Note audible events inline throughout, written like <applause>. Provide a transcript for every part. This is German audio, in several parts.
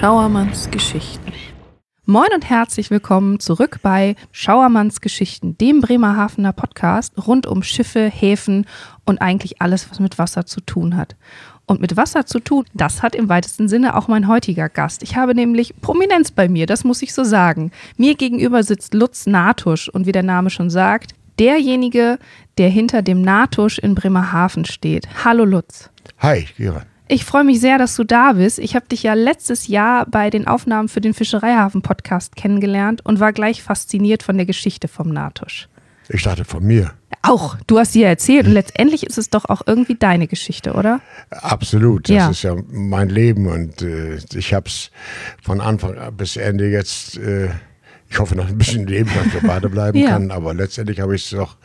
Schauermanns Geschichten. Moin und herzlich willkommen zurück bei Schauermanns Geschichten, dem Bremerhavener Podcast rund um Schiffe, Häfen und eigentlich alles, was mit Wasser zu tun hat. Und mit Wasser zu tun, das hat im weitesten Sinne auch mein heutiger Gast. Ich habe nämlich Prominenz bei mir, das muss ich so sagen. Mir gegenüber sitzt Lutz Natusch und wie der Name schon sagt, derjenige, der hinter dem Natusch in Bremerhaven steht. Hallo Lutz. Hi, Gira. Ich freue mich sehr, dass du da bist. Ich habe dich ja letztes Jahr bei den Aufnahmen für den Fischereihafen-Podcast kennengelernt und war gleich fasziniert von der Geschichte vom Natusch. Ich dachte von mir. Auch, du hast sie ja erzählt und letztendlich ist es doch auch irgendwie deine Geschichte, oder? Absolut, das Ja. ist ja mein Leben und äh, ich habe es von Anfang bis Ende jetzt, äh, ich hoffe noch ein bisschen leben, dass wir beide bleiben <laughs> Ja. kann, aber letztendlich habe ich es doch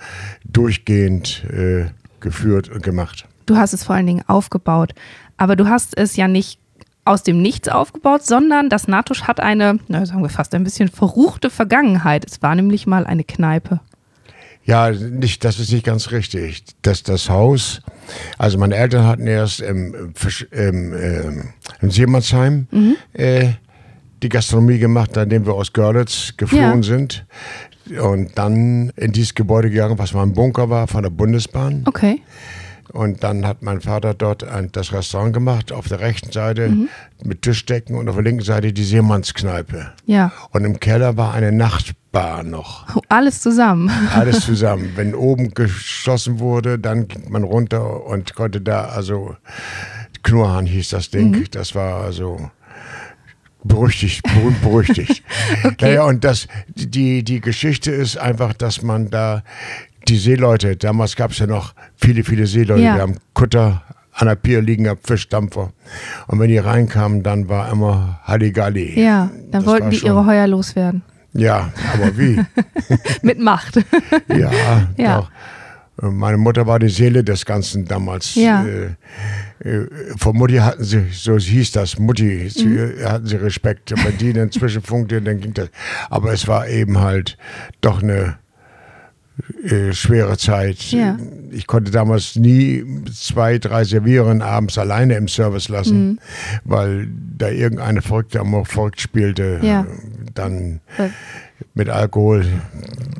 durchgehend äh, geführt und gemacht. Du hast es vor allen Dingen aufgebaut. Aber du hast es ja nicht aus dem Nichts aufgebaut, sondern das Natusch hat eine, na, sagen wir fast ein bisschen verruchte Vergangenheit. Es war nämlich mal eine Kneipe. Ja, nicht, das ist nicht ganz richtig. Das, das Haus, also meine Eltern hatten erst im, Fisch- im, ähm, im Seemannsheim äh, die Gastronomie gemacht, nachdem wir aus Görlitz geflohen Ja. sind. Und dann in dieses Gebäude gegangen, was mal ein Bunker war von der Bundesbahn. Okay. Und dann hat mein Vater dort ein, das Restaurant gemacht, auf der rechten Seite mit Tischdecken und auf der linken Seite die Seemannskneipe. Ja. Und im Keller war eine Nachtbar noch. Oh, Alles zusammen. <laughs> Alles zusammen. <laughs> Wenn oben geschlossen wurde, dann ging man runter und konnte da, also Knurrhahn hieß das Ding. Das war also berüchtigt, berühmt berüchtigt. <laughs> Naja, und das, die, die Geschichte ist einfach, dass man da die Seeleute, damals gab es ja noch viele, viele Seeleute, Ja. wir haben Kutter an der Pier liegen, gehabt, Fischdampfer. Und wenn die reinkamen, dann war immer Halligalli. Ja, dann Das wollten die schon- ihre Heuer loswerden. Ja, aber wie? <laughs> Mit Macht. <laughs> Ja, <laughs> Ja. Doch. Äh, Meine Mutter war die Seele des Ganzen damals. Ja. Äh, äh, von Mutti hatten sie, so hieß das, Mutti, zu Mhm. ihr hatten sie Respekt. Wenn die dann zwischenfunkte, dann ging das. Aber es war eben halt doch eine äh, schwere Zeit. Ja. Ich konnte damals nie zwei, drei Servieren abends alleine im Service lassen, Mhm. weil da irgendeine Verrückte am verrückt spielte. Ja. Dann Weil mit Alkohol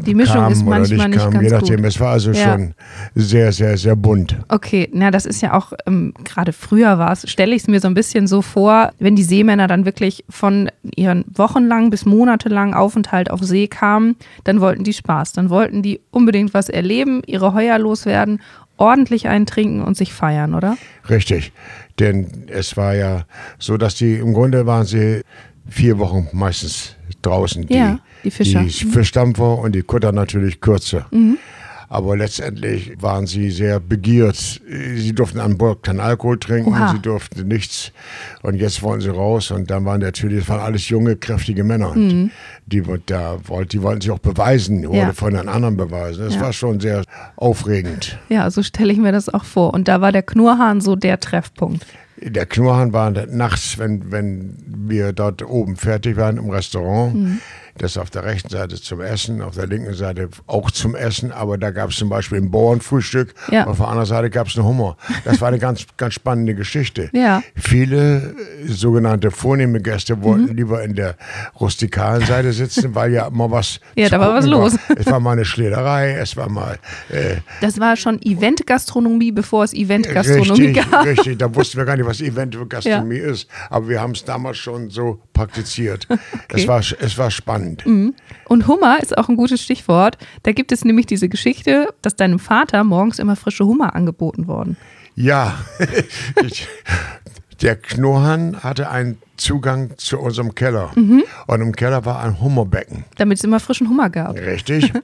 Die Mischung kam ist oder manchmal nicht nicht kam, ganz je nachdem. gut. Es war also Ja. schon sehr, sehr, sehr bunt. Okay, na, das ist ja auch, ähm, gerade früher war es, stelle ich es mir so ein bisschen so vor, wenn die Seemänner dann wirklich von ihren wochenlangen bis monatelangen Aufenthalt auf See kamen, dann wollten die Spaß, dann wollten die unbedingt was erleben, ihre Heuer loswerden, ordentlich eintrinken und sich feiern, oder? Richtig. Denn es war ja so, dass die, im Grunde waren sie vier Wochen meistens draußen. Die, Ja, die Fischer. Mhm. Die Fischdampfer und die Kutter natürlich kürzer. Aber letztendlich waren sie sehr begehrt. Sie durften an Bord keinen Alkohol trinken, Oha. sie durften nichts. Und jetzt wollen sie raus. Und dann waren natürlich, das waren alles junge, kräftige Männer. Und Die, da die wollten sich auch beweisen oder Mhm. Ja. von den anderen beweisen. Das Ja. war schon sehr aufregend. Ja, so stelle ich mir das auch vor. Und da war der Knurrhahn so der Treffpunkt. Der Knurrhahn war nachts, wenn, wenn wir dort oben fertig waren im Restaurant. Das auf der rechten Seite zum Essen, auf der linken Seite auch zum Essen. Aber da gab es zum Beispiel ein Bauernfrühstück. Ja. Und auf der anderen Seite gab es einen Hummer. Das war eine ganz, ganz spannende Geschichte. <laughs> Ja. Viele äh, sogenannte vornehme Gäste wollten lieber in der rustikalen Seite sitzen, weil ja immer was. <laughs> Ja, da war was los. <laughs> Es war mal eine Schlederei, es war mal. Äh, Das war schon Eventgastronomie, bevor es Eventgastronomie gab. richtig. Da wussten wir gar nicht, was Event Gastronomie ist. Aber wir haben es damals schon so praktiziert. <laughs> Es, war, es war spannend. Und Hummer ist auch ein gutes Stichwort. Da gibt es nämlich diese Geschichte, dass deinem Vater morgens immer frische Hummer angeboten worden. Ja, <laughs> ich, der Knurrhahn hatte einen Zugang zu unserem Keller. Mhm. Und im Keller war ein Hummerbecken. Damit es immer frischen Hummer gab. Richtig. <laughs>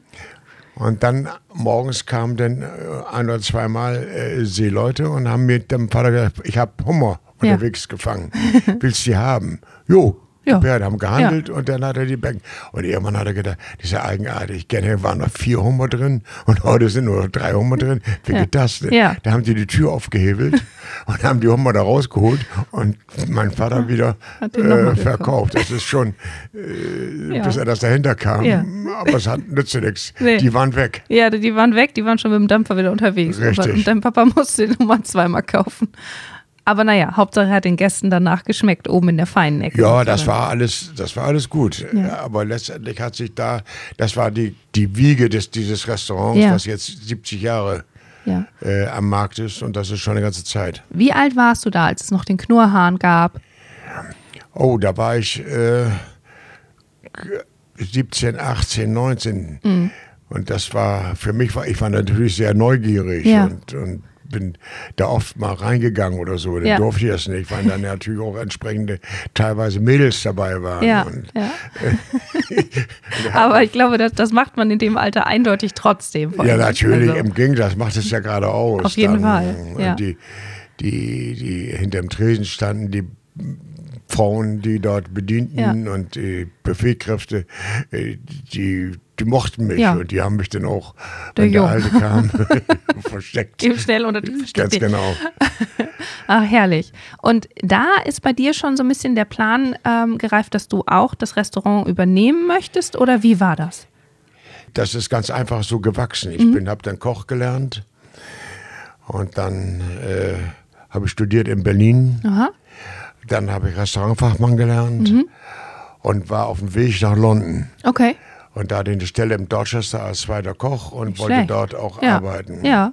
Und dann morgens kamen dann äh, ein oder zweimal äh, Seeleute und haben mir dem Vater gesagt, ich habe Hummer Ja. unterwegs gefangen. Willst du die haben? Jo. Ja. Ja. die haben gehandelt und dann hat er die Becken. Und irgendwann hat er gedacht, das ist ja eigenartig. Gerne waren noch vier Hummer drin und heute sind nur noch drei Hummer drin. Wie Ja. geht das denn? Ja. Da haben die die Tür aufgehebelt <laughs> und haben die Hummer da rausgeholt und mein Vater wieder äh, verkauft. Das ist schon, äh, Ja. bis er das dahinter kam. Ja. Aber es hat nützte nichts. <laughs> Nee. Die waren weg. Ja, die waren weg, die waren schon mit dem Dampfer wieder unterwegs. Richtig. Und dein Papa <laughs> musste den Hummer zweimal kaufen. Aber naja, Hauptsache hat den Gästen danach geschmeckt, oben in der feinen Ecke. Ja, das war alles, das war alles gut. Ja. Aber letztendlich hat sich da, das war die, die Wiege des, dieses Restaurants, Ja. was jetzt 70 Jahre Ja. äh, am Markt ist und das ist schon eine ganze Zeit. Wie alt warst du da, als es noch den Knurrhahn gab? Oh, da war ich äh, 17, 18, 19. Mhm. Und das war, für mich war, ich war natürlich sehr neugierig Ja. und, und bin da oft mal reingegangen oder so. Dann Ja. durfte ich das nicht, weil dann natürlich auch entsprechende teilweise Mädels dabei waren. Ja, ja. <laughs> Aber ich glaube, das, das macht man in dem Alter eindeutig trotzdem. ja, natürlich, Also, im Gegenteil, das macht es ja gerade aus. Auf jeden dann. Fall, Und ja. Die, die, die hinter dem Tresen standen, die Frauen, die dort bedienten Ja. und die Buffetkräfte, äh, die, die mochten mich Ja. und die haben mich dann auch, Der wenn der. Alte kam, <laughs> versteckt. Eben schnell unter die Ganz genau. Ach, <laughs> herrlich. Und da ist bei dir schon so ein bisschen der Plan ähm, gereift, dass du auch das Restaurant übernehmen möchtest? Oder wie war das? Das ist ganz einfach so gewachsen. Mhm. Ich bin, habe dann Koch gelernt und dann äh, habe ich studiert in Berlin. Aha. Dann habe ich Restaurantfachmann gelernt Mhm. und war auf dem Weg nach London. Okay. Und da hatte ich eine Stelle im Dorchester als zweiter Koch und wollte schlecht. dort auch Ja. arbeiten. Ja.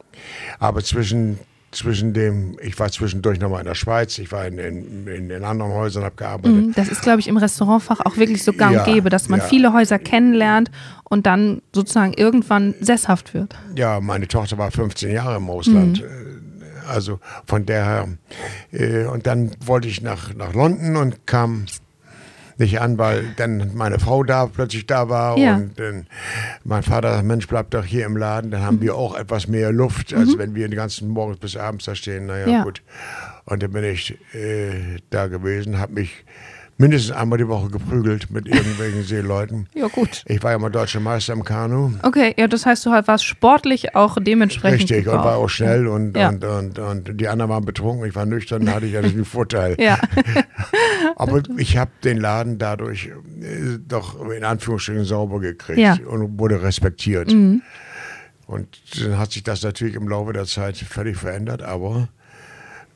Aber zwischen, zwischen dem, ich war zwischendurch nochmal in der Schweiz, ich war in, in, in, in anderen Häusern, habe gearbeitet. Mhm. Das ist, glaube ich, im Restaurantfach auch wirklich so gang Ja, und gäbe, dass man ja. viele Häuser kennenlernt und dann sozusagen irgendwann sesshaft wird. Ja, meine Tochter war 15 Jahre im Ausland. Mhm. Also von daher. Äh, und dann wollte ich nach, nach London und kam nicht an, weil dann meine Frau da plötzlich da war Ja. und dann mein Vater sagt, Mensch, bleib doch hier im Laden, dann haben wir auch etwas mehr Luft, als wenn wir den ganzen Morgen bis abends da stehen. Naja, Mhm. Ja. gut. Und dann bin ich äh, da gewesen, habe mich mindestens einmal die Woche geprügelt mit irgendwelchen <laughs> Seeleuten. Ja, gut. Ich war ja mal deutscher Meister im Kanu. Okay, ja, das heißt, du halt warst sportlich auch dementsprechend. Richtig, und war auch schnell und, Ja. und, und, und die anderen waren betrunken, ich war nüchtern, da hatte ich ja den Vorteil. <laughs> Ja. <laughs> Aber ich habe den Laden dadurch äh, doch in Anführungsstrichen sauber gekriegt Ja. Mhm. und wurde respektiert. Und dann hat sich das natürlich im Laufe der Zeit völlig verändert, aber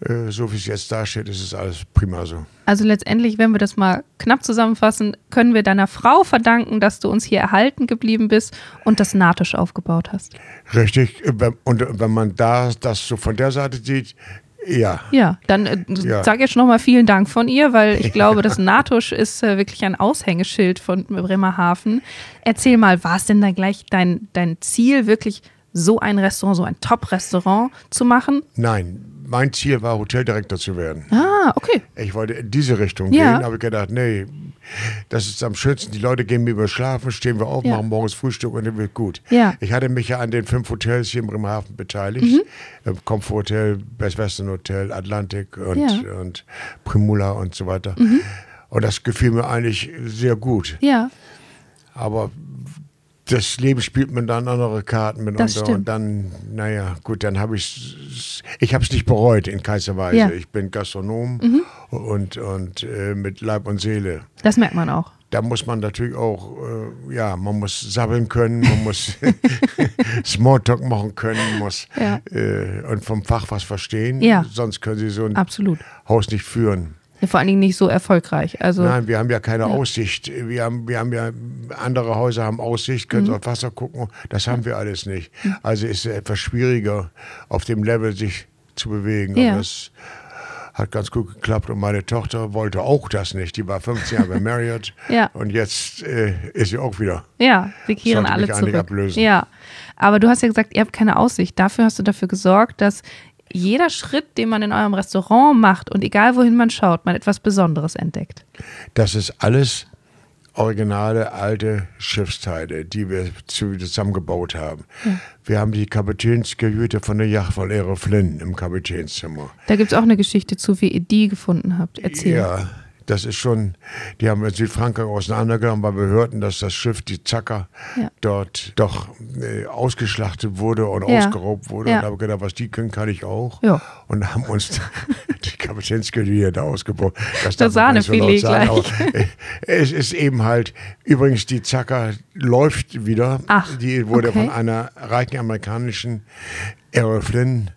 äh, so wie es jetzt dasteht, ist es alles prima so. Also letztendlich, wenn wir das mal knapp zusammenfassen, können wir deiner Frau verdanken, dass du uns hier erhalten geblieben bist und das Nahtisch aufgebaut hast. Richtig, und wenn man da das so von der Seite sieht, ja. Ja, dann äh, Ja. sag jetzt nochmal vielen Dank von ihr, weil ich <laughs> glaube, das Natusch ist äh, wirklich ein Aushängeschild von Bremerhaven. Erzähl mal, war es denn dann gleich dein, dein Ziel, wirklich so ein Restaurant, so ein Top-Restaurant zu machen? Nein, mein Ziel war, Hoteldirektor zu werden. Ah, okay. Ich wollte in diese Richtung Ja. gehen, habe ich gedacht, nee, das ist am schönsten. Die Leute gehen über schlafen, stehen wir auf, Ja. machen morgens Frühstück und dann wird gut. Ja. Ich hatte mich ja an den fünf Hotels hier in Bremerhaven beteiligt. Mhm. Äh, Comfort Hotel, Best Western Hotel, Atlantic und, Ja. Mhm. und Primula und so weiter. Und das gefiel mir eigentlich sehr gut. Ja, Aber das Leben spielt mir dann andere Karten mitunter. Und dann, naja, gut, dann habe ich ich habe es nicht bereut in keinster Weise. Ja. Ich bin Gastronom und, und äh, mit Leib und Seele. das merkt man auch. Da muss man natürlich auch, äh, ja, man muss sabbeln können, man muss <laughs> <laughs> Smalltalk machen können, muss Ja. äh, und vom Fach was verstehen. Ja. Sonst können sie so ein Absolut. Haus nicht führen. Ja, vor allen Dingen nicht so erfolgreich. Also, Nein, wir haben ja keine Aussicht. Wir haben, wir haben ja, andere Häuser haben Aussicht, können Mhm. aufs Wasser gucken. Das haben wir alles nicht. Also ist es etwas schwieriger, auf dem Level sich zu bewegen. Ja. Und das hat ganz gut geklappt. Und meine Tochter wollte auch das nicht. Die war 15 Jahre bei Marriott. <laughs> Ja. Und jetzt äh, ist sie auch wieder. Ja, wir kehren alle zurück. ablösen. Ja, aber du hast ja gesagt, ihr habt keine Aussicht. Dafür hast du dafür gesorgt, dass jeder Schritt, den man in eurem Restaurant macht und egal wohin man schaut, man etwas Besonderes entdeckt. Das ist alles originale alte Schiffsteile, die wir zu- zusammengebaut haben. Wir haben die Kapitänskajüte von der Yacht von Aero Flynn im Kapitänszimmer. Da gibt es auch eine Geschichte zu, wie ihr die gefunden habt. Erzähl. Ja, das ist schon, die haben in Südfrankreich auseinandergenommen, weil wir hörten, dass das Schiff, die Zacker, Ja. dort doch äh, ausgeschlachtet wurde und Ja. ausgeraubt wurde. Ja. Und wir gedacht, was die können, kann ich auch. Ja. Und haben uns <laughs> die Kapitänskajüte da ausgebaut. Das, Das Sahnefilet so laut gleich. aber, äh, es ist eben halt, übrigens, die Zacker läuft wieder. Ach, die wurde okay. von einer reichen amerikanischen Aero Flynn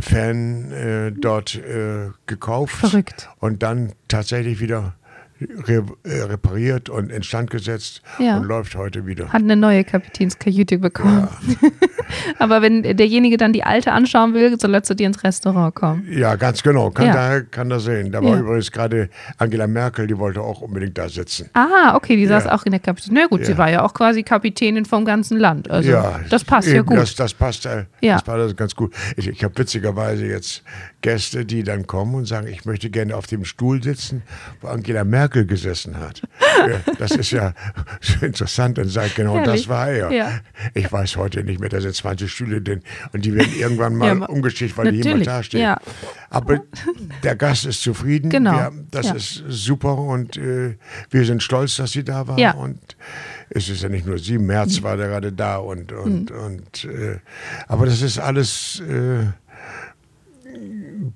Fan äh, dort äh, gekauft. Verrückt. Und dann tatsächlich wieder äh, repariert und instand gesetzt Ja. und läuft heute wieder. Hat eine neue Kapitänskajüte bekommen. <laughs> Aber wenn derjenige dann die alte anschauen will, soll er zu dir ins Restaurant kommen. Ja, ganz genau. Kann, Ja. da, kann das sehen. Da war Ja. übrigens gerade Angela Merkel, die wollte auch unbedingt da sitzen. Ah, okay, die saß Ja. auch in der Kapitän. Na gut, sie Ja. war ja auch quasi Kapitänin vom ganzen Land. Also ja, das passt ja eben, gut. Das, das passt, äh, Ja. das passt ganz gut. Ich, ich habe witzigerweise jetzt Gäste, die dann kommen und sagen, ich möchte gerne auf dem Stuhl sitzen, wo Angela Merkel gesessen hat. <laughs> Das ist ja interessant. Sage ich, genau Herrlich. das war er. Ja. Ich weiß heute nicht mehr, da sind 20 Stühle drin und die werden irgendwann mal <laughs> Ja, umgeschickt, weil natürlich, jemand da steht. ja. Aber der Gast ist zufrieden. Genau, Wir, das ja. ist super und äh, wir sind stolz, dass sie da war. Ja. Und es ist ja nicht nur sie, März war der gerade da und, und, Mhm. und äh, aber das ist alles äh,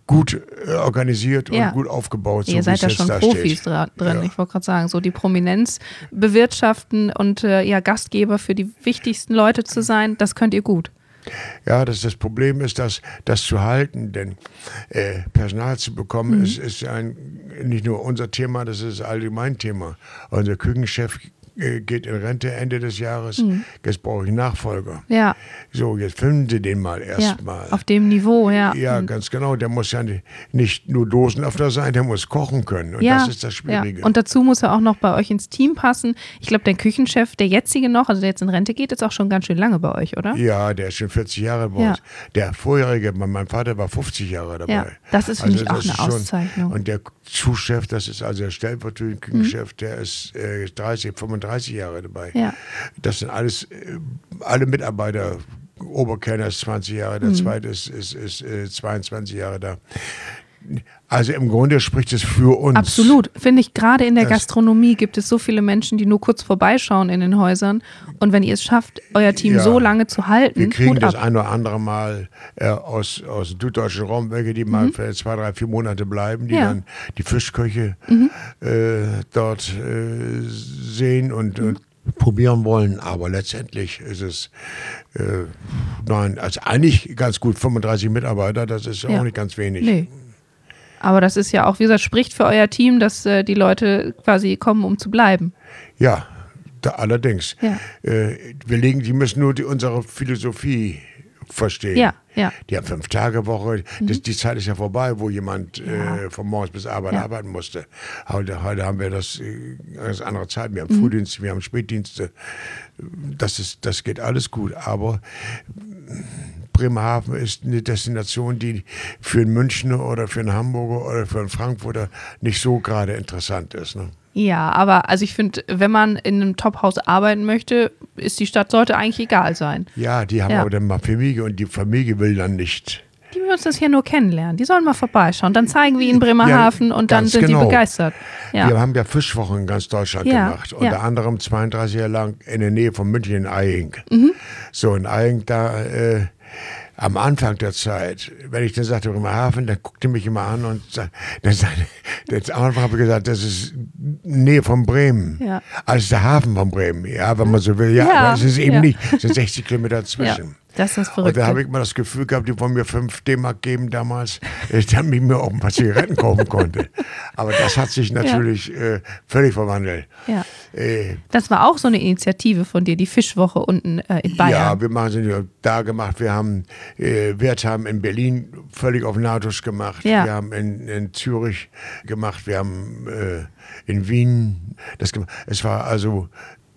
gut äh, organisiert Ja. und gut aufgebaut. So Ihr seid da jetzt schon da Profis dra drin. Ja. Ich wollte gerade sagen, so die Prominenz bewirtschaften und äh, ja, Gastgeber für die wichtigsten Leute zu sein, das könnt ihr gut. Ja, das, das Problem ist, dass das zu halten, denn äh, Personal zu bekommen, Mhm. ist, ist ein, nicht nur unser Thema, das ist allgemein Thema. Unser Küchenchef geht in Rente Ende des Jahres. Mhm. Jetzt brauche ich einen Nachfolger. Ja, So, jetzt filmen Sie den mal ja erstmal. auf dem Niveau, ja. Ja, Mhm. ganz genau. Der muss ja ni- nicht nur Dosenöffner sein, der muss kochen können. Und ja, das ist das Schwierige. Ja. Und dazu muss er auch noch bei euch ins Team passen. Ich glaube, der Küchenchef, der jetzige noch, also der jetzt in Rente geht, ist auch schon ganz schön lange bei euch, oder? Ja, der ist schon 40 Jahre bei Ja. uns. Der vorherige, mein Vater war 50 Jahre dabei. Also Ja, das ist, finde ich, auch das eine schon- Auszeichnung. Und der Zuschef, das ist also der stellvertretende Mhm. Küchenchef, der ist äh, 30, 35 Jahre dabei. Ja. Das sind alles, äh, alle Mitarbeiter. Oberkellner ist 20 Jahre, Mhm. der zweite ist, ist, ist äh, 22 Jahre da. Also im Grunde spricht es für uns. Absolut. Finde ich, gerade in der Gastronomie gibt es so viele Menschen, die nur kurz vorbeischauen in den Häusern. Und wenn ihr es schafft, euer Team Ja. so lange zu halten, Wir kriegen das ein oder andere Mal äh, aus, aus dem süddeutschen Raum welche, die mal für zwei, drei, vier Monate bleiben, die Mhm. Ja. dann die Fischköche äh, dort äh, sehen und, Mhm. und probieren wollen. Aber letztendlich ist es, äh, nein, also eigentlich ganz gut, 35 Mitarbeiter, das ist Ja. auch nicht ganz wenig. Nee. Aber das ist ja auch, wie gesagt, spricht für euer Team, dass äh, die Leute quasi kommen, um zu bleiben. Ja, da, allerdings. Ja. Äh, wir legen, die müssen nur die, unsere Philosophie verstehen. Ja, ja. Mhm. Die haben fünf Tage Woche. Das, die Zeit ist ja vorbei, wo jemand äh, von morgens bis abends Ja. arbeiten musste. Heute, heute haben wir das äh, ganz andere Zeit. Wir haben Mhm. Frühdienste, wir haben Spätdienste. Das, ist, das geht alles gut. Aber Bremerhaven ist eine Destination, die für einen Münchner oder für einen Hamburger oder für einen Frankfurter nicht so gerade interessant ist. Ne? Ja, aber also ich finde, wenn man in einem Top-Haus arbeiten möchte, ist die Stadt sollte eigentlich egal sein. Ja, die haben Ja. aber dann mal Familie und die Familie will dann nicht. Die müssen uns das hier nur kennenlernen. Die sollen mal vorbeischauen. Dann zeigen wir ihnen Bremerhaven Ja, und dann sind genau. die begeistert. Ja. Wir haben ja Fischwochen in ganz Deutschland gemacht. Unter anderem 32 Jahre lang in der Nähe von München in Eying. Mhm. So, in Eying, da äh, am Anfang der Zeit, wenn ich dann sagte Bremerhaven, dann guckte mich immer an und sagte, dann sagte, <laughs> dann am Anfang habe ich gesagt, das ist Nähe von Bremen. Ja. Also der Hafen von Bremen, ja, wenn man so will. Ja, Ja, aber es ist eben ja. nicht. Es sind 60 Kilometer ja, dazwischen. Das ist das Und Verrückte. da habe ich mal das Gefühl gehabt, die wollen mir 5 D-Mark geben damals, <laughs> damit ich mir auch ein paar Zigaretten kaufen konnte. Aber das hat sich natürlich äh, völlig verwandelt. ja. Äh, Das war auch so eine Initiative von dir, die Fischwoche unten äh, in Bayern. ja, wir machen sie da gemacht. Wir haben äh, Wertheim in Berlin völlig auf Natisch gemacht. Ja. Wir haben in, in Zürich gemacht. Wir haben äh, in Wien das gemacht. Es war also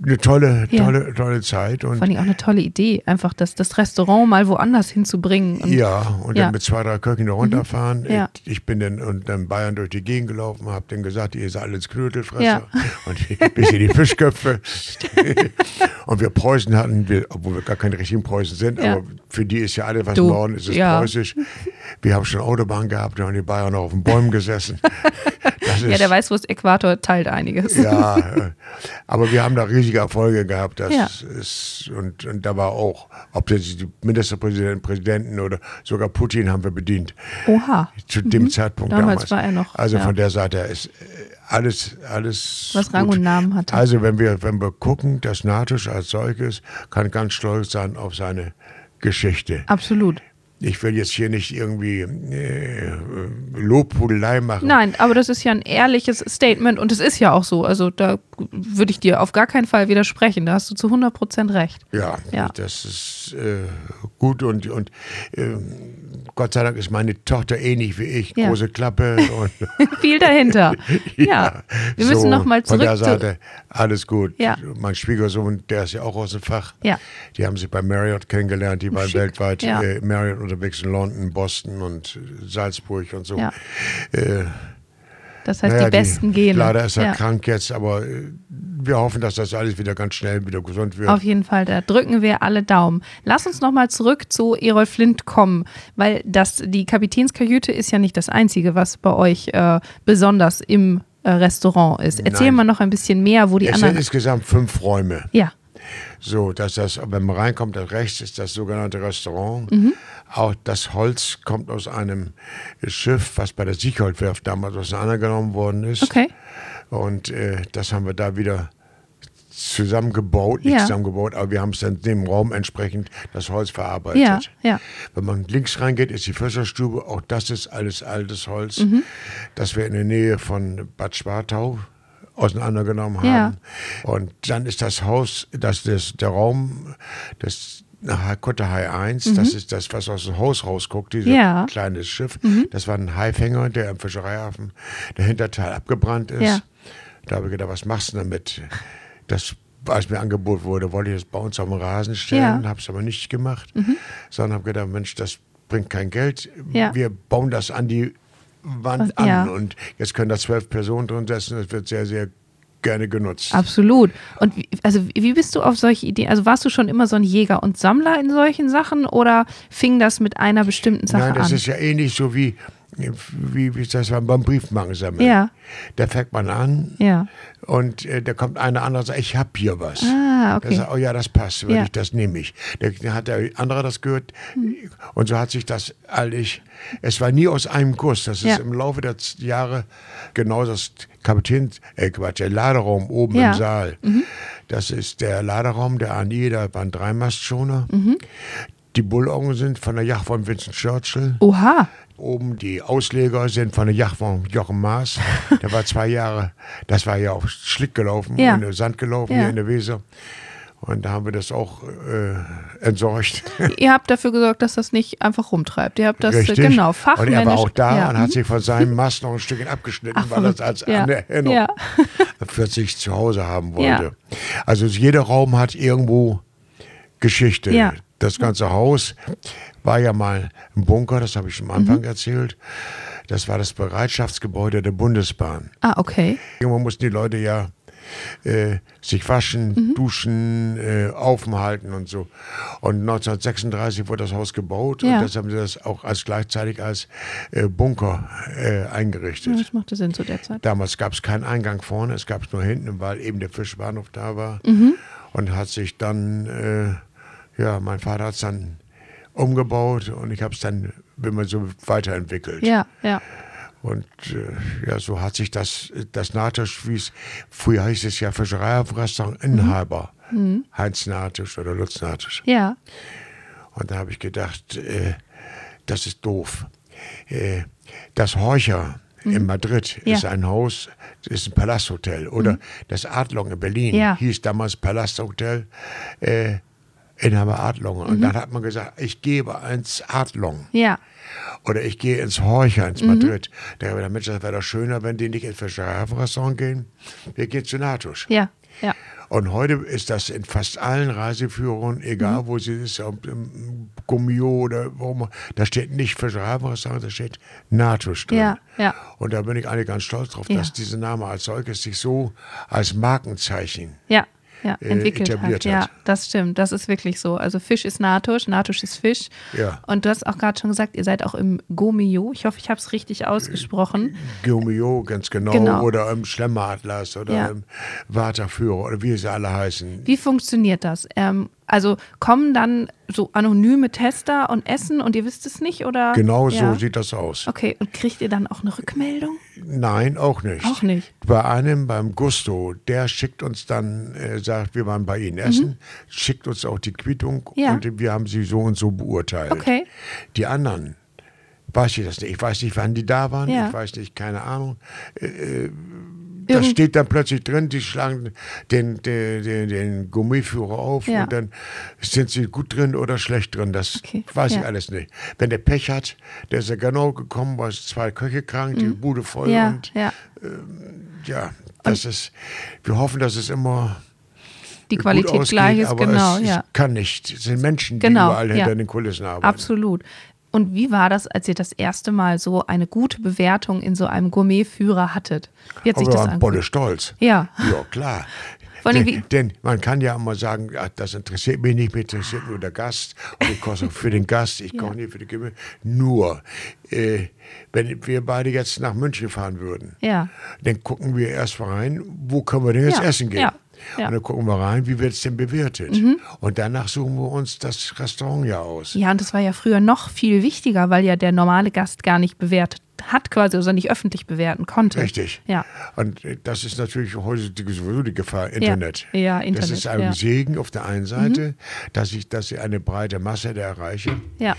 eine tolle, Ja. tolle, tolle Zeit. Und Vor allem auch eine tolle Idee, einfach das, das Restaurant mal woanders hinzubringen. Und Ja, und Ja. dann mit zwei, drei Köchen da runterfahren. Ja. Ich, ich bin dann und dann Bayern durch die Gegend gelaufen, habe dann gesagt, ihr seid alles Knödelfresser <laughs> und ein bisschen die Fischköpfe. <laughs> und wir Preußen hatten, wir, obwohl wir gar keine richtigen Preußen sind, aber für die ist ja alles, was Du, Norden ist, ist preußisch. Wir haben schon Autobahn gehabt, da haben die Bayern noch auf den Bäumen gesessen. <laughs> Ja, der weiß, wo es Äquator teilt einiges. ja, äh, aber wir haben da riesige Erfolge gehabt. Das Ja. ist, und, und da war auch, ob jetzt die Ministerpräsidenten, Präsidenten oder sogar Putin haben wir bedient. Oha. Zu dem Zeitpunkt Mhm. Damals damals. war er noch, Also ja. von der Seite her ist äh, alles, alles. Was Rang gut. und Namen hatte. Also wenn wir, wenn wir gucken, das Natisch als solches kann ganz stolz sein auf seine Geschichte. Absolut. Ich will jetzt hier nicht irgendwie äh, Lobhudelei machen. Nein, aber das ist ja ein ehrliches Statement und es ist ja auch so. Also da würde ich dir auf gar keinen Fall widersprechen. Da hast du zu 100 Prozent recht. Ja, Ja. das ist äh, gut und, und äh, Gott sei Dank ist meine Tochter ähnlich wie ich, Ja. große Klappe und <laughs> Viel dahinter. <laughs> ja. Wir müssen so, nochmal Von zurück der zu. Seite, alles gut. Ja. Mein Schwiegersohn, der ist ja auch aus dem Fach. Ja. Die haben sich bei Marriott kennengelernt, die waren Schick. weltweit Ja. äh, Marriott unterwegs in London, Boston und äh, Salzburg und so. Ja. Äh, Das heißt, naja, die besten Gene. Leider ist er ja. krank jetzt, aber äh, wir hoffen, dass das alles wieder ganz schnell wieder gesund wird. Auf jeden Fall, da drücken wir alle Daumen. Lass uns nochmal zurück zu Erol Flint kommen, weil das, die Kapitänskajüte ist ja nicht das Einzige, was bei euch äh, besonders im Restaurant ist. Erzähl Nein. mal noch ein bisschen mehr, wo die es sind anderen. insgesamt fünf Räume. Ja, So, dass das, wenn man reinkommt, rechts ist das sogenannte Restaurant. Mhm. Auch das Holz kommt aus einem Schiff, was bei der Siegholdwerft damals auseinandergenommen worden ist. okay. Und äh, das haben wir da wieder zusammengebaut, nicht Ja. zusammengebaut, aber wir haben es dann dem Raum entsprechend das Holz verarbeitet. Ja, ja. Wenn man links reingeht, ist die Fischerstube, auch das ist alles altes Holz, Mhm. das wir in der Nähe von Bad Schwartau auseinandergenommen haben. Und dann ist das Haus, das, das, der Raum, das nach Hai 1, das ist das, was aus dem Haus rausguckt, dieses Mhm. Ja. Mhm. kleine Schiff. Das war ein Haifänger, der im Fischereihafen der Hinterteil abgebrannt ist. Ja. Da habe ich gedacht, was machst du damit? Das, als mir angeboten wurde, wollte ich das bei uns auf den Rasen stellen, Ja. habe es aber nicht gemacht, sondern habe gedacht, Mensch, das bringt kein Geld. Ja. Wir bauen das an die Wand Was- ja. an und jetzt können da zwölf Personen drin sitzen. Das wird sehr, sehr gerne genutzt. Absolut. Und wie, also wie bist du auf solche Ideen? Also warst du schon immer so ein Jäger und Sammler in solchen Sachen oder fing das mit einer bestimmten Sache Nein, das an? ist ja ähnlich so wie, wie, wie das war beim Briefmarken sammeln. Ja. Da fängt man an ja. und äh, da kommt einer andere und sagt, ich habe hier was. Ah, okay. sagt, oh ja, das passt, Ja. ich, das nehme ich. Da hat der andere das gehört und so hat sich das eigentlich, es war nie aus einem Guss, das ist Ja. im Laufe der Jahre genau das Kapitän, äh Quatsch, der Laderaum oben Ja. im Saal. Das ist der Laderaum der ANI, da waren drei Mastschoner. Die Bullaugen sind von der Yacht von Vincent Churchill. Oha. Oben die Ausleger sind von der Yacht von Jochen Maas. <laughs> Der war zwei Jahre, das war ja auf Schlick gelaufen, Ja. in Sand gelaufen Ja. hier in der Weser. Und da haben wir das auch äh, entsorgt. <laughs> Ihr habt dafür gesorgt, dass das nicht einfach rumtreibt. Ihr habt das äh, Richtig. genau Und fachmännisch. er war auch da ja. und hat sich von seinem <laughs> Mast noch ein Stückchen abgeschnitten, Ach, weil er es als. Ja. Erinnerung Ja. für sich zu Hause haben Ja. wollte. Also jeder Raum hat irgendwo Geschichte. Ja. Das ganze Haus war ja mal ein Bunker, das habe ich am Anfang Mhm. erzählt. Das war das Bereitschaftsgebäude der Bundesbahn. Ah, okay. Irgendwann mussten die Leute ja äh, sich waschen, Mhm. duschen, äh, aufhalten und so. Und 1936 wurde das Haus gebaut Ja. und das haben sie das auch als gleichzeitig als äh, Bunker äh, eingerichtet. Ja, das machte Sinn zu der Zeit. Damals gab es keinen Eingang vorne, es gab es nur hinten, weil eben der Fischbahnhof da war. Mhm. Und hat sich dann, äh, ja, mein Vater hat es dann umgebaut und ich habe es dann, wenn man so weiterentwickelt. Ja, ja. Und äh, ja, so hat sich das, das Natisch, wie es, früher hieß es ja Fischereiaufrestaurant Inhaber, Heinz Natisch oder Lutz Natisch. Ja. Und da habe ich gedacht, äh, das ist doof. Äh, das Horcher in Madrid Ja. ist ein Haus, das ist ein Palasthotel. Oder das Adlong in Berlin Ja. hieß damals Palasthotel. Inhaber Adlong. Und dann hat man gesagt, ich gebe ins Adlong. Ja. Oder ich gehe ins Horcher, ins Madrid. Da habe ich Mensch, das wäre doch schöner, wenn die nicht ins Fischereirestaurant gehen. Wir gehen zu Natusch. Ja. Ja. Und heute ist das in fast allen Reiseführern, egal wo sie ist, ob im Gummio oder wo immer, da steht nicht Fischereirestaurant, da steht Natusch drin. Ja, ja. Und da bin ich eigentlich ganz stolz drauf, Ja. dass dieser Name als solches sich so als Markenzeichen Ja. Ja, äh, entwickelt etabliert hat. Ja, hat. das stimmt. Das ist wirklich so. Also Fisch ist Natusch, Natusch ist Fisch. Ja. Und du hast auch gerade schon gesagt, ihr seid auch im Gomio. Ich hoffe, ich habe es richtig ausgesprochen. Gummio, ganz genau, Genau. oder im Schlemmeratlas oder Ja. im Waterführer oder wie sie alle heißen. Wie funktioniert das? Ähm, Also kommen dann so anonyme Tester und essen und ihr wisst es nicht oder? Genau Ja. so sieht das aus. Okay, und kriegt ihr dann auch eine Rückmeldung? Nein, auch nicht. Auch nicht. Bei einem, beim Gusto, der schickt uns dann, äh, sagt, wir waren bei Ihnen essen, schickt uns auch die Quittung Mhm. Ja. und wir haben sie so und so beurteilt. Okay. Die anderen, weiß ich das nicht. Ich weiß nicht, wann die da waren. Ja. Ich weiß nicht, keine Ahnung. Da steht dann plötzlich drin, die schlagen den, den, den, den Gummiführer auf Ja. und dann sind sie gut drin oder schlecht drin. Das Okay, weiß ich ja. alles nicht. Wenn der Pech hat, der ist ja genau gekommen, war zwei Köche krank, die Bude voll Mhm. Ja, und ja. ja, das ist, wir hoffen, dass es immer Die Qualität ausgeht, gleich ist, aber genau, es, ja. kann nicht. Es sind Menschen, die Genau, überall ja. hinter den Kulissen arbeiten. Absolut. Und wie war das, als ihr das erste Mal so eine gute Bewertung in so einem Gourmetführer hattet? Wie hat sich Aber das waren Bolle stolz. Ja. Ja, klar. Denn, denn man kann ja immer sagen, ach, das interessiert mich nicht, mich interessiert nur der Gast. Und ich koche für den Gast, ich koche nicht für die Küche. Nur, äh, wenn wir beide jetzt nach München fahren würden, Ja. dann gucken wir erst mal rein, wo können wir denn jetzt Ja, essen gehen? ja, ja. Mhm. Und dann gucken wir rein, wie wird es denn bewertet? Und danach suchen wir uns das Restaurant ja aus. Ja, und das war ja früher noch viel wichtiger, weil ja der normale Gast gar nicht bewertet hat quasi oder nicht öffentlich bewerten konnte. Richtig. Ja. Und das ist natürlich heutzutage sowieso die Gefahr, Internet. Ja, Internet, Das ist ein ja. Mhm. Segen auf der einen Seite, dass ich, dass ich eine breite Masse da erreiche. Ja.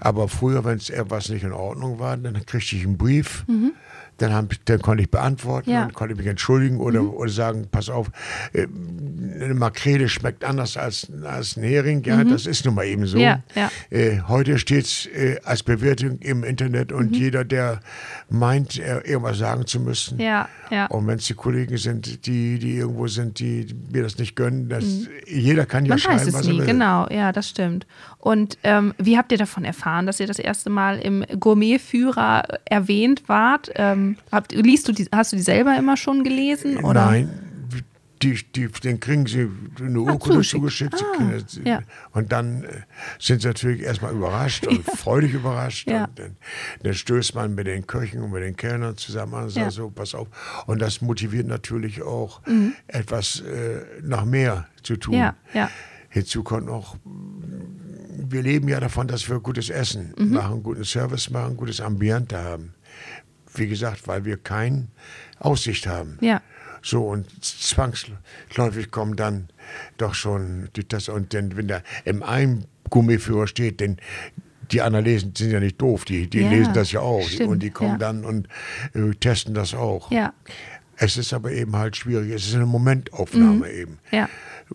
Aber früher, wenn es etwas nicht in Ordnung war, dann kriegte ich einen Brief. Mhm. Dann, hab, ich- dann konnte ich beantworten Ja. Mhm. und konnte mich entschuldigen oder, oder sagen, pass auf, äh, eine Makrele schmeckt anders als, als ein Hering. Ja, das ist nun mal eben so. Mhm. Ja, ja. Äh, heute steht es äh, als Bewertung im Internet und Mhm. jeder, der meint, irgendwas sagen zu müssen. Ja, ja. Und wenn es die Kollegen sind, die, die irgendwo sind, die mir das nicht gönnen, das, jeder kann ja Mhm. Man schreiben, weiß es nie, genau, ja, das stimmt. Und ähm, wie habt ihr davon erfahren, dass ihr das erste Mal im Gourmetführer erwähnt wart? Ähm, habt, liest du die, hast du die selber immer schon gelesen? Oder? Nein, die, die, den kriegen sie eine Urkunde zugeschickt. Ah, das- ja. Und dann äh, sind sie natürlich erstmal überrascht und <laughs> freudig überrascht. Ja. Und dann, dann stößt man mit den Köchen und mit den Kellnern zusammen an und sagt Ja. so, pass auf. Und das motiviert natürlich auch, Mhm. etwas äh, noch mehr zu tun. Ja, ja. Hinzu kommt noch, wir leben ja davon, dass wir gutes Essen Mhm. machen, guten Service machen, gutes Ambiente haben. Wie gesagt, weil wir keine Aussicht haben. Ja. So, und zwangsläufig kommen dann doch schon die das und denn, wenn da im einen Gummiführer steht, denn die anderen lesen, sind ja nicht doof, die, die Ja, lesen das ja auch stimmt, und die kommen ja. dann und äh, testen das auch. Ja, Es ist aber eben halt schwierig, es ist eine Momentaufnahme eben. Mhm. ja.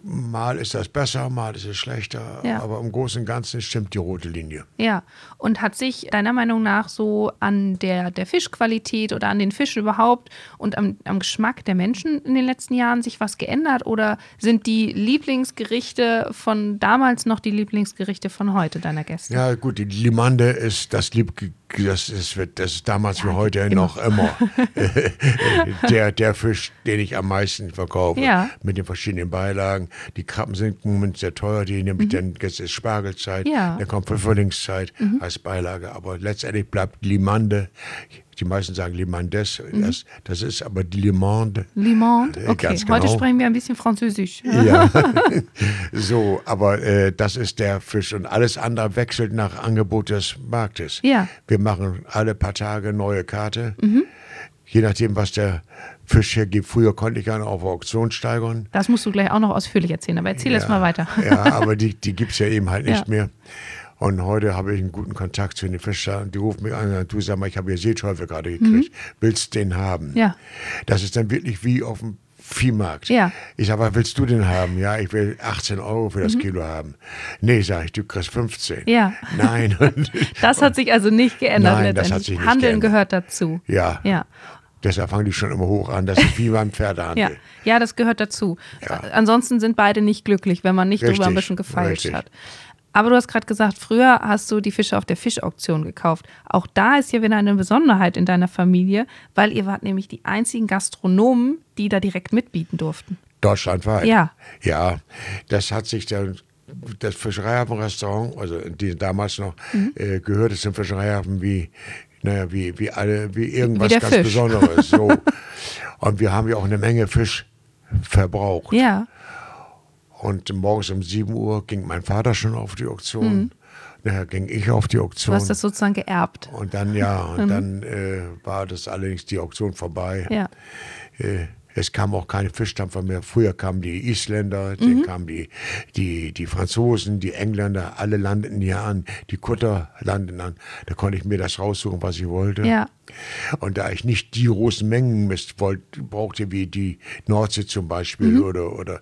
Mal ist das besser, mal ist es schlechter, Ja. aber im Großen und Ganzen stimmt die rote Linie. Ja, und hat sich deiner Meinung nach so an der, der Fischqualität oder an den Fischen überhaupt und am, am Geschmack der Menschen in den letzten Jahren sich was geändert? Oder sind die Lieblingsgerichte von damals noch die Lieblingsgerichte von heute deiner Gäste? Ja, gut, die Limande ist das lieb, das ist, das ist damals wie heute noch immer <laughs> <laughs> der, der Fisch, den ich am meisten verkaufe. Ja. Mit den verschiedenen Beilagen. Die Krabben sind im Moment sehr teuer, die nehme ich dann, jetzt ist Spargelzeit, Mhm. Ja. Mhm. dann kommt Frühlingszeit als Beilage. Aber letztendlich bleibt Limande, die meisten sagen Limandes, das, das ist aber die Limande. Limande? Äh, Okay, ganz heute genau. sprechen wir ein bisschen Französisch. Ja, <laughs> so, aber äh, das ist der Fisch und alles andere wechselt nach Angebot des Marktes. Ja. Wir machen alle paar Tage neue Karte. Je nachdem, was der Fisch hergibt. Früher konnte ich ja noch auf Auktion steigern. Das musst du gleich auch noch ausführlich erzählen, aber erzähl erst mal weiter. Ja, aber die, die gibt es ja eben halt <laughs> nicht Ja. mehr. Und heute habe ich einen guten Kontakt zu den Fischern. Die rufen mich an und sagen, du sag mal, ich habe hier Seeteufel gerade gekriegt. Willst du den haben? Mhm. Ja. Das ist dann wirklich wie auf dem Viehmarkt. Ja. Ich sage, was willst du denn haben? Ja, ich will 18 Euro für das Kilo haben. Nee, sage ich, du kriegst 15. Mhm. Ja. Nein. <laughs> Und, Das hat sich also nicht geändert Nein, das hat letztendlich. sich nicht Handeln geändert. gehört dazu. ja. Ja. Deshalb fangen die schon immer hoch an. Das ist wie beim Pferdehandel. Ja, ja, das gehört dazu. Ja. Ansonsten sind beide nicht glücklich, wenn man nicht drüber ein Richtig, bisschen gefeilscht richtig. hat. Aber du hast gerade gesagt, früher hast du die Fische auf der Fischauktion gekauft. Auch da ist ja wieder eine Besonderheit in deiner Familie, weil ihr wart nämlich die einzigen Gastronomen, die da direkt mitbieten durften. Deutschlandweit. Ja. Ja, das hat sich dann, das Fischereihafenrestaurant, also die damals noch, Mhm. äh, gehörte zum Fischereihafen wie, naja, wie, wie alle, wie irgendwas der ganz Fisch. Besonderes. So. <laughs> Und wir haben ja auch eine Menge Fisch verbraucht. Ja, Und morgens um 7 Uhr ging mein Vater schon auf die Auktion. Nachher ging ich auf die Du Auktion. hast das sozusagen geerbt. und dann, ja, und dann äh, war das allerdings die Auktion vorbei. Ja. Äh, es kamen auch keine Fischdampfer mehr. Früher kamen die Isländer, Mhm. dann kamen die, die, die Franzosen, die Engländer, alle landeten hier an. Die Kutter landeten an. Da konnte ich mir das raussuchen, was ich wollte. Ja. Und da ich nicht die großen Mengen misst wollte, brauchte, wie die Nordsee zum Beispiel Mhm. oder, oder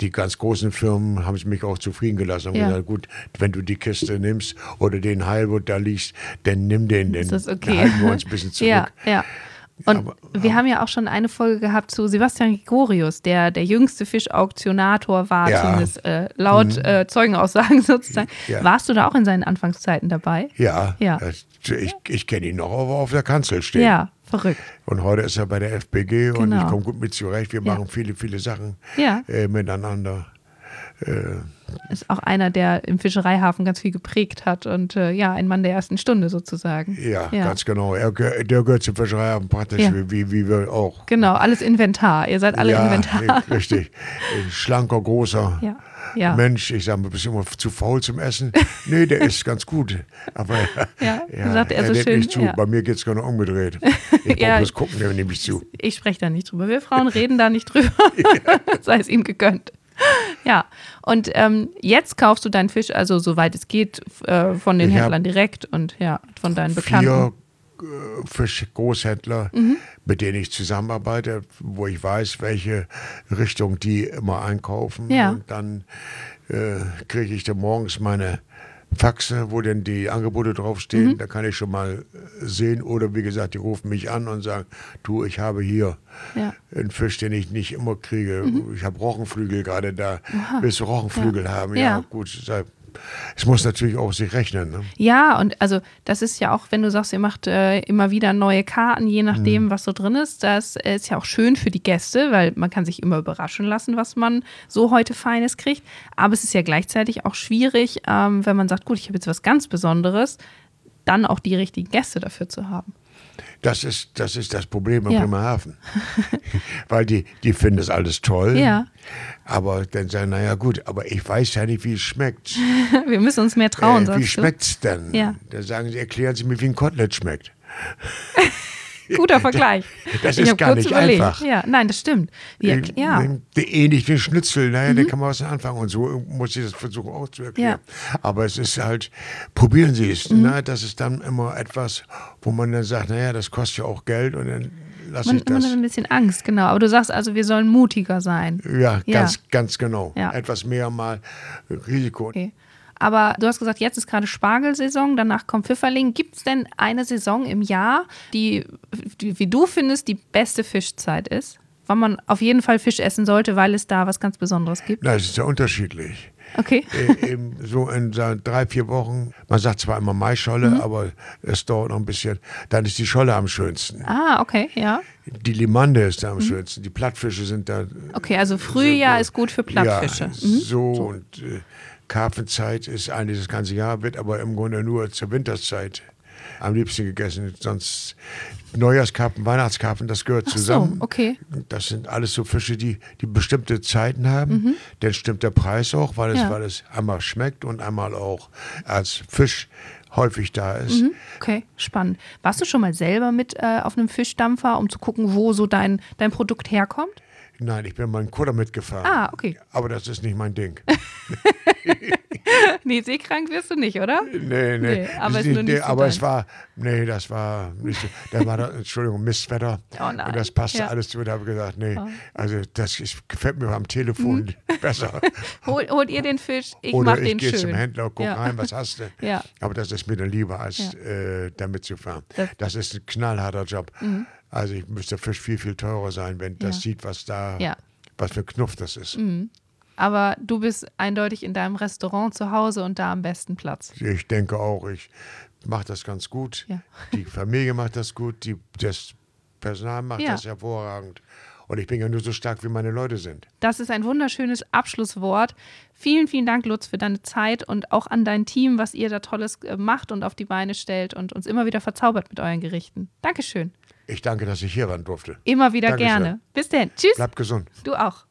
die ganz großen Firmen, haben sie mich auch zufrieden gelassen. Haben Ja. gesagt, gut, wenn du die Kiste nimmst oder den Heilwood da liegst, dann nimm den, denn Ist okay? halten wir uns ein bisschen <laughs> zurück. Ja, ja. Und Aber- wir haben ja auch schon eine Folge gehabt zu Sebastian Gregorius, der der jüngste Fischauktionator war, Ja. Mhm. zumindest äh, laut äh, Zeugenaussagen <laughs> sozusagen. Ja. Warst du da auch in seinen Anfangszeiten dabei? Ja, Ja. ich, ich kenne ihn noch, aber auf der Kanzel stehen. Ja, verrückt. Und heute ist er bei der und Genau. ich komme gut mit zurecht. Wir machen viele, viele Sachen Ja. äh, miteinander. Ist auch einer, der im Fischereihafen ganz viel geprägt hat und äh, ja, ein Mann der ersten Stunde sozusagen. Ja, ganz genau. Er, der gehört zum Fischereihafen praktisch, Ja. wie, wie, wir auch. Genau, alles Inventar. Ihr seid alle ja, Inventar. richtig. Äh, Schlanker, großer Ja. Ja. Mensch. Ich sage mal, bist du immer zu faul zum Essen? <laughs> nee, der ist ganz gut. Aber Ja, sagt er so nimmt schön, nicht zu. ja. Bei mir geht es genau umgedreht. <laughs> Ich Ja. bloß gucken, der nimmt nicht zu. Ich spreche da nicht drüber. Wir Frauen reden da nicht drüber. <laughs> Sei es ihm gegönnt. <laughs> Ja, und ähm, jetzt kaufst du deinen Fisch, also soweit es geht, äh, von den Ich Händlern direkt und ja, von deinen Bekannten. vier äh, Fischgroßhändler, Mhm. mit denen ich zusammenarbeite, wo ich weiß, welche Richtung die immer einkaufen. Ja. Und dann äh, kriege ich dann morgens meine Faxe, wo denn die Angebote draufstehen. Mhm. Da kann ich schon mal äh, sehen. Oder wie gesagt, die rufen mich an und sagen, du, ich habe hier Ja. Mhm. einen Fisch, den ich nicht immer kriege. Ich habe Rochenflügel gerade da. Willst du Rochenflügel haben? Ja, Ja. gut. sag- Es muss natürlich auch sich rechnen. Ne? Ja, und also das ist ja auch, wenn du sagst, ihr macht äh, immer wieder neue Karten, je nachdem, Mhm. was so drin ist, das ist ja auch schön für die Gäste, weil man kann sich immer überraschen lassen, was man so heute Feines kriegt. Aber es ist ja gleichzeitig auch schwierig, ähm, wenn man sagt, gut, ich habe jetzt was ganz Besonderes, dann auch die richtigen Gäste dafür zu haben. Das ist, das ist das Problem in Ja. Bremerhaven. <laughs> <laughs> Weil die, die finden das alles toll. Ja. Aber dann sagen, naja gut, aber ich weiß ja nicht, wie es schmeckt. <laughs> Wir müssen uns mehr trauen, äh, wie schmeckt es denn? Ja. Dann sagen sie, erklären Sie mir, wie ein Kotelett schmeckt. Guter Vergleich. Das Ich ist gar nicht überlegt. einfach. Ja, nein, das stimmt. Ja, Äh, ja. Mhm. Ähnlich wie ein Schnitzel, naja, da kann man was anfangen. Und so muss ich das versuchen auch zu erklären. Aber es ist halt, probieren Sie es. Mhm. Ne? Das ist dann immer etwas, wo man dann sagt, naja, das kostet ja auch Geld und dann lasse Man, ich man das. hat ein bisschen Angst, genau. Aber du sagst also, wir sollen mutiger sein. Ja, Ja. ganz, ganz genau. Ja. Etwas mehr mal Risiko. Okay. Aber du hast gesagt, jetzt ist gerade Spargelsaison, danach kommt Pfifferling. Gibt es denn eine Saison im Jahr, die, die, wie du findest, die beste Fischzeit ist? Wann man auf jeden Fall Fisch essen sollte, weil es da was ganz Besonderes gibt? Na, es ist ja unterschiedlich. Okay. äh, eben so in so drei, vier Wochen, man sagt zwar immer Maischolle, Mhm. aber es dauert noch ein bisschen, dann ist die Scholle am schönsten. Ah, okay, ja. Die Limande ist Mhm. da am schönsten. Die Plattfische sind da. Okay, also Frühjahr ist gut für Plattfische. Ja, Mhm. so, und äh, Karpfenzeit ist eigentlich das ganze Jahr, wird aber im Grunde nur zur Winterszeit am liebsten gegessen. Sonst Neujahrskarpfen, Weihnachtskarpfen, das gehört Ach so, zusammen. okay. Das sind alles so Fische, die, die bestimmte Zeiten haben. Dann stimmt der Preis auch, weil es, Mhm. Ja. weil es einmal schmeckt und einmal auch als Fisch häufig da ist. Mhm. Okay, spannend. Warst du schon mal selber mit äh, auf einem Fischdampfer, um zu gucken, wo so dein, dein Produkt herkommt? Nein, ich bin mal einen Kutter mitgefahren. Ah, okay. Aber das ist nicht mein Ding. <laughs> <laughs> Nee, seekrank wirst du nicht, oder? Nee, nee. Nee, aber nicht so aber es war, nee, das war nicht so. Da war da, <laughs> Entschuldigung, Mistwetter. Oh nein. Und das passte Ja. alles zu. Da habe ich gesagt, nee, also das ist, gefällt mir am Telefon Mhm. besser. Hol, holt ihr den Fisch, ich Oder mach ich den gehe schön. zum Händler, guck Ja. rein, was hast du? Ja. Aber das ist mir dann lieber, als Ja. äh, damit zu fahren. Das- Mhm. Das, ist ein knallharter Job. Also ich müsste Fisch viel, viel teurer sein, wenn das Ja. sieht, was da, Ja. was für Knuff das ist. Aber du bist eindeutig in deinem Restaurant zu Hause und da am besten Platz. Ich denke auch, ich mache das ganz gut. Ja. Die Familie macht das gut, die, das Personal macht das hervorragend. Und ich bin ja nur so stark, wie meine Leute sind. Das ist ein wunderschönes Abschlusswort. Vielen, vielen Dank, Lutz, für deine Zeit und auch an dein Team, was ihr da Tolles äh, macht und auf die Beine stellt und uns immer wieder verzaubert mit euren Gerichten. Dankeschön. Ich danke, dass ich hier sein durfte. Immer wieder Dankeschön. gerne. Bis denn. Tschüss. Bleibt gesund. Du auch.